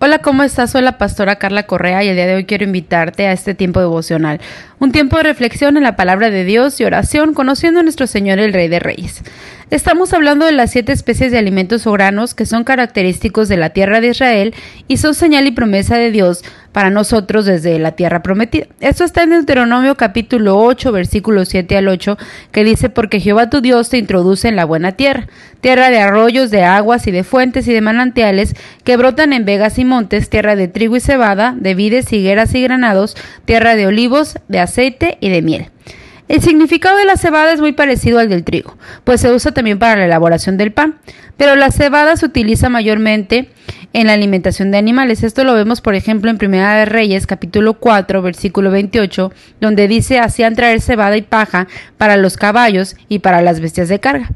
Hola, ¿cómo estás? Soy la pastora Carla Correa y el día de hoy quiero invitarte a este tiempo devocional, un tiempo de reflexión en la palabra de Dios y oración, conociendo a nuestro Señor el Rey de Reyes. Estamos hablando de las siete especies de alimentos o granos que son característicos de la tierra de Israel y son señal y promesa de Dios para nosotros desde la tierra prometida. Esto está en Deuteronomio capítulo 8, versículos 7 al 8, que dice, porque Jehová tu Dios te introduce en la buena tierra, tierra de arroyos, de aguas y de fuentes y de manantiales que brotan en vegas y montes, tierra de trigo y cebada, de vides, higueras y granados, tierra de olivos, de aceite y de miel. El significado de la cebada es muy parecido al del trigo, pues se usa también para la elaboración del pan, pero la cebada se utiliza mayormente en la alimentación de animales. Esto lo vemos, por ejemplo, en Primera de Reyes, capítulo 4, versículo 28, donde dice, hacían traer cebada y paja para los caballos y para las bestias de carga.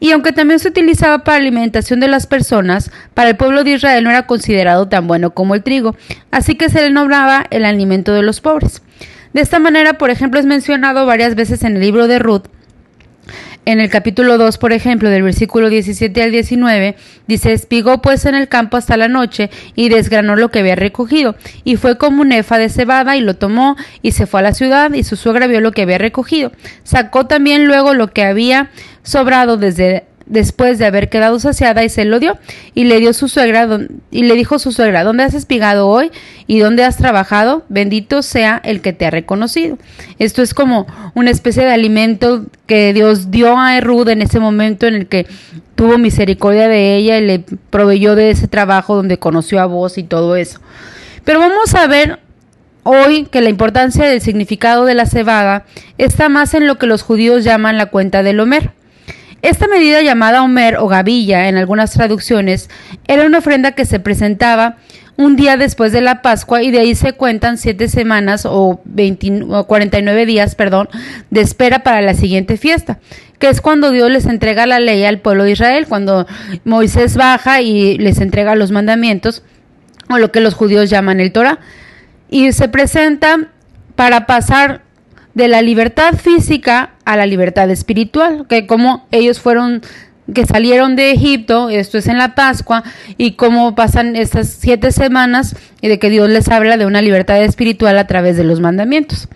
Y aunque también se utilizaba para alimentación de las personas, para el pueblo de Israel no era considerado tan bueno como el trigo, así que se le nombraba el alimento de los pobres. De esta manera, por ejemplo, es mencionado varias veces en el libro de Ruth. En el capítulo 2, por ejemplo, del versículo 17 al 19, dice, espigó pues en el campo hasta la noche y desgranó lo que había recogido, y fue como un efa de cebada y lo tomó y se fue a la ciudad y su suegra vio lo que había recogido. Sacó también luego lo que había sobrado desde después de haber quedado saciada y se lo dio y le dio su suegra y le dijo su suegra ¿dónde has espigado hoy y dónde has trabajado? bendito sea el que te ha reconocido. Esto es como una especie de alimento que Dios dio a Erud en ese momento en el que tuvo misericordia de ella y le proveyó de ese trabajo donde conoció a vos y todo eso. Pero vamos a ver hoy que la importancia del significado de la cebada está más en lo que los judíos llaman la cuenta del Homer esta medida llamada Homer o gavilla en algunas traducciones era una ofrenda que se presentaba un día después de la Pascua y de ahí se cuentan siete semanas o, 49 días, perdón, de espera para la siguiente fiesta, que es cuando Dios les entrega la ley al pueblo de Israel, cuando Moisés baja y les entrega los mandamientos o lo que los judíos llaman el Torah. Y se presenta para pasar de la libertad física a la libertad espiritual, que como ellos fueron que salieron de Egipto, esto es en la Pascua, y cómo pasan estas siete semanas y de que Dios les habla de una libertad espiritual a través de los mandamientos.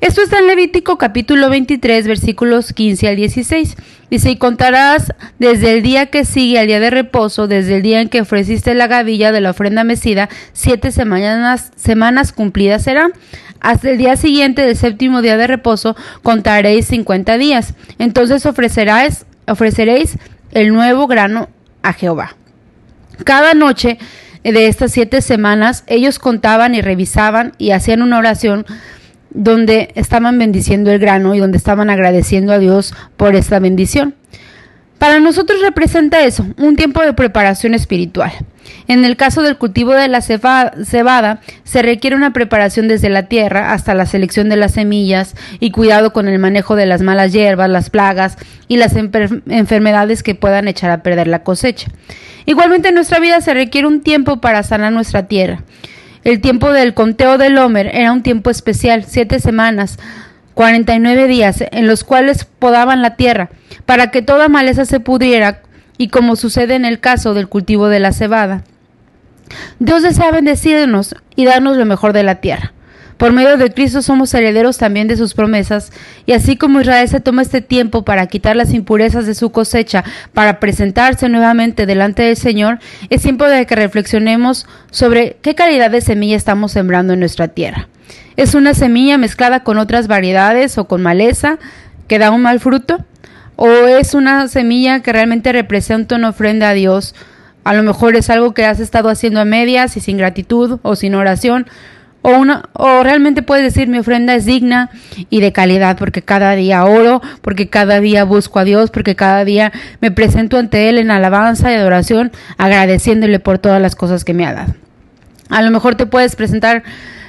Esto está en Levítico capítulo 23 versículos 15 al 16. Dice, y contarás desde el día que sigue al día de reposo, desde el día en que ofreciste la gavilla de la ofrenda mecida, siete semanas, semanas cumplidas serán. Hasta el día siguiente del séptimo día de reposo contaréis cincuenta días. Entonces ofreceréis el nuevo grano a Jehová. Cada noche de estas siete semanas ellos contaban y revisaban y hacían una oración donde estaban bendiciendo el grano y donde estaban agradeciendo a Dios por esta bendición. Para nosotros representa eso, un tiempo de preparación espiritual. En el caso del cultivo de la cebada, se requiere una preparación desde la tierra hasta la selección de las semillas y cuidado con el manejo de las malas hierbas, las plagas y las enfermedades que puedan echar a perder la cosecha. Igualmente en nuestra vida se requiere un tiempo para sanar nuestra tierra. El tiempo del conteo del Homer era un tiempo especial, siete semanas, 49 días, en los cuales podaban la tierra, para que toda maleza se pudriera, y como sucede en el caso del cultivo de la cebada. Dios desea bendecirnos y darnos lo mejor de la tierra. Por medio de Cristo somos herederos también de sus promesas, y así como Israel se toma este tiempo para quitar las impurezas de su cosecha, para presentarse nuevamente delante del Señor, es tiempo de que reflexionemos sobre qué calidad de semilla estamos sembrando en nuestra tierra. ¿Es una semilla mezclada con otras variedades o con maleza que da un mal fruto? ¿O es una semilla que realmente representa una ofrenda a Dios? A lo mejor es algo que has estado haciendo a medias y sin gratitud o sin oración, o, una, o realmente puedes decir mi ofrenda es digna y de calidad porque cada día oro, porque cada día busco a Dios, porque cada día me presento ante Él en alabanza y adoración, agradeciéndole por todas las cosas que me ha dado. A lo mejor te puedes presentar,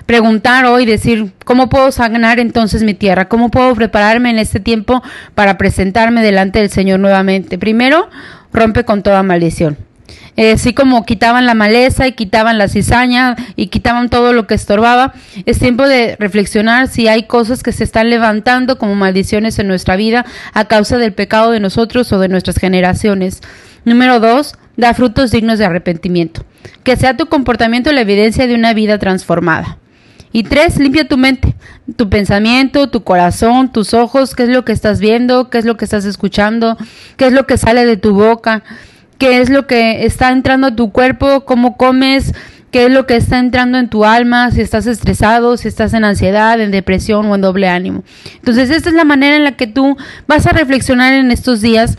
preguntar hoy, decir, ¿cómo puedo sanar entonces mi tierra? ¿Cómo puedo prepararme en este tiempo para presentarme delante del Señor nuevamente? Primero, rompe con toda maldición. Eh, así como quitaban la maleza y quitaban la cizaña y quitaban todo lo que estorbaba, es tiempo de reflexionar si hay cosas que se están levantando como maldiciones en nuestra vida a causa del pecado de nosotros o de nuestras generaciones. Número dos, da frutos dignos de arrepentimiento. Que sea tu comportamiento la evidencia de una vida transformada. Y tres, limpia tu mente, tu pensamiento, tu corazón, tus ojos, qué es lo que estás viendo, qué es lo que estás escuchando, qué es lo que sale de tu boca, qué es lo que está entrando a tu cuerpo, cómo comes, qué es lo que está entrando en tu alma, si estás estresado, si estás en ansiedad, en depresión o en doble ánimo. Entonces, esta es la manera en la que tú vas a reflexionar en estos días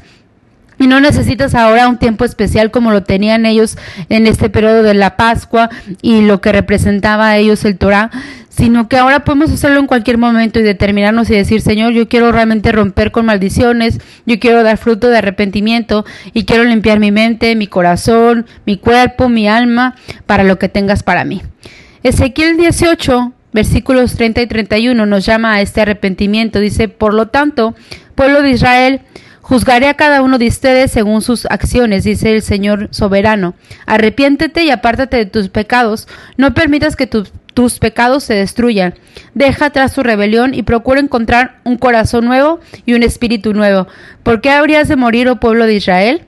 y no necesitas ahora un tiempo especial como lo tenían ellos en este periodo de la Pascua y lo que representaba a ellos el Torah, sino que ahora podemos hacerlo en cualquier momento y determinarnos y decir, Señor, yo quiero realmente romper con maldiciones, yo quiero dar fruto de arrepentimiento y quiero limpiar mi mente, mi corazón, mi cuerpo, mi alma, para lo que tengas para mí. Ezequiel 18, versículos 30 y 31 nos llama a este arrepentimiento. Dice, por lo tanto, pueblo de Israel, Juzgaré a cada uno de ustedes según sus acciones, dice el Señor soberano. Arrepiéntete y apártate de tus pecados. No permitas que tus pecados se destruyan. Deja atrás tu rebelión y procura encontrar un corazón nuevo y un espíritu nuevo. ¿Por qué habrías de morir, oh pueblo de Israel?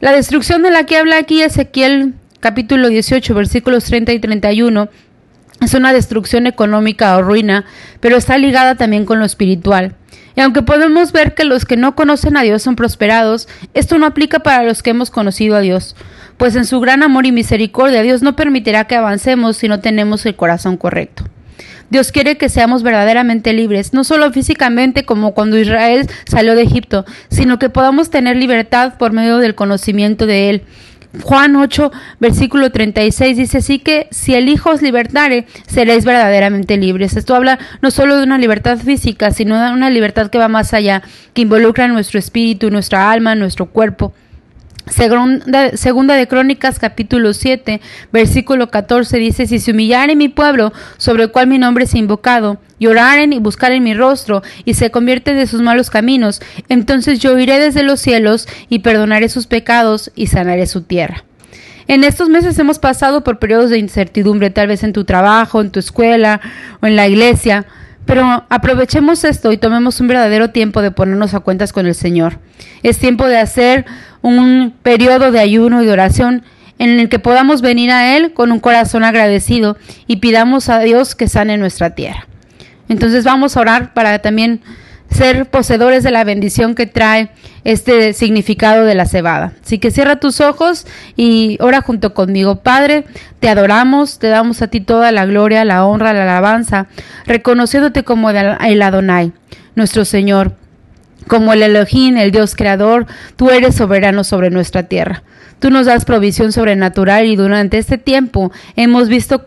La destrucción de la que habla aquí Ezequiel capítulo 18 versículos 30 y 31 es una destrucción económica o ruina, pero está ligada también con lo espiritual. Y aunque podemos ver que los que no conocen a Dios son prosperados, esto no aplica para los que hemos conocido a Dios, pues en su gran amor y misericordia Dios no permitirá que avancemos si no tenemos el corazón correcto. Dios quiere que seamos verdaderamente libres, no solo físicamente como cuando Israel salió de Egipto, sino que podamos tener libertad por medio del conocimiento de Él Juan 8, versículo 36 dice así que si el Hijo os libertare, seréis verdaderamente libres. Esto habla no solo de una libertad física, sino de una libertad que va más allá, que involucra nuestro espíritu, nuestra alma, nuestro cuerpo. Segunda, de Crónicas capítulo 7 versículo 14 dice, si se humillare mi pueblo sobre el cual mi nombre es invocado, lloraren y buscaren mi rostro y se convierten de sus malos caminos, entonces yo iré desde los cielos y perdonaré sus pecados y sanaré su tierra. En estos meses hemos pasado por periodos de incertidumbre, tal vez en tu trabajo, en tu escuela o en la iglesia, pero aprovechemos esto y tomemos un verdadero tiempo de ponernos a cuentas con el Señor. Es tiempo de hacer un periodo de ayuno y de oración en el que podamos venir a Él con un corazón agradecido y pidamos a Dios que sane nuestra tierra. Entonces vamos a orar para también ser poseedores de la bendición que trae este significado de la cebada. Así que cierra tus ojos y ora junto conmigo. Padre, te adoramos, te damos a ti toda la gloria, la honra, la alabanza, reconociéndote como el Adonai, nuestro Señor. Como el Elohim, el Dios creador, tú eres soberano sobre nuestra tierra. Tú nos das provisión sobrenatural y durante este tiempo hemos visto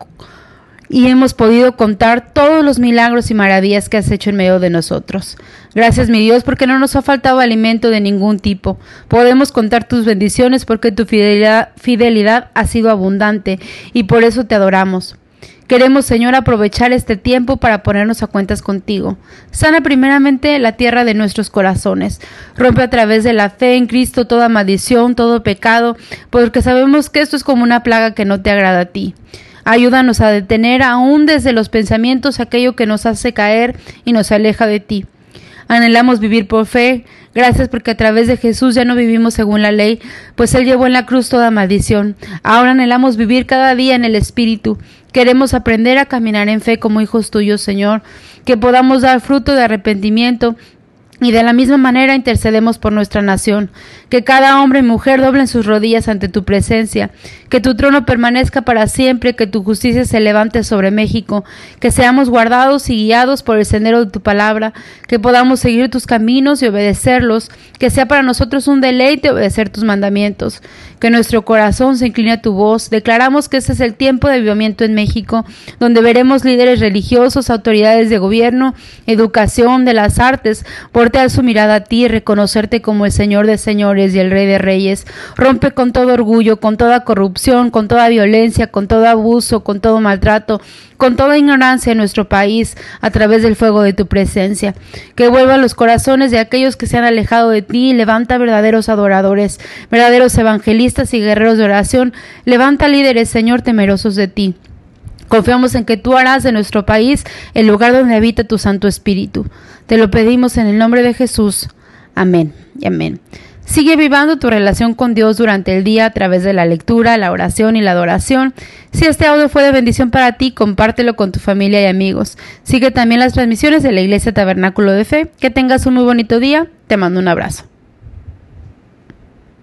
y hemos podido contar todos los milagros y maravillas que has hecho en medio de nosotros. Gracias, mi Dios, porque no nos ha faltado alimento de ningún tipo. Podemos contar tus bendiciones porque tu fidelidad, fidelidad ha sido abundante y por eso te adoramos. Queremos, Señor, aprovechar este tiempo para ponernos a cuentas contigo. Sana primeramente la tierra de nuestros corazones. Rompe a través de la fe en Cristo toda maldición, todo pecado, porque sabemos que esto es como una plaga que no te agrada a ti. Ayúdanos a detener aún desde los pensamientos aquello que nos hace caer y nos aleja de ti. Anhelamos vivir por fe. Gracias porque a través de Jesús ya no vivimos según la ley, pues Él llevó en la cruz toda maldición. Ahora anhelamos vivir cada día en el Espíritu. Queremos aprender a caminar en fe como hijos tuyos, Señor. Que podamos dar fruto de arrepentimiento y de la misma manera intercedemos por nuestra nación, que cada hombre y mujer doblen sus rodillas ante tu presencia, que tu trono permanezca para siempre, que tu justicia se levante sobre México, que seamos guardados y guiados por el sendero de tu palabra, que podamos seguir tus caminos y obedecerlos, que sea para nosotros un deleite obedecer tus mandamientos, que nuestro corazón se incline a tu voz. Declaramos que este es el tiempo de avivamiento en México, donde veremos líderes religiosos, autoridades de gobierno, educación, de las artes, portear su mirada a ti y reconocerte como el Señor de señores y el Rey de reyes. Rompe con todo orgullo, con toda corrupción, con toda violencia, con todo abuso, con todo maltrato, con toda ignorancia en nuestro país a través del fuego de tu presencia. Que vuelva los corazones de aquellos que se han alejado de ti y levanta verdaderos adoradores, verdaderos evangelistas y guerreros de oración. Levanta líderes, Señor, temerosos de ti. Confiamos en que tú harás de nuestro país el lugar donde habita tu Santo Espíritu. Te lo pedimos en el nombre de Jesús. Amén y amén. Sigue vivando tu relación con Dios durante el día a través de la lectura, la oración y la adoración. Si este audio fue de bendición para ti, compártelo con tu familia y amigos. Sigue también las transmisiones de la Iglesia Tabernáculo de Fe. Que tengas un muy bonito día. Te mando un abrazo.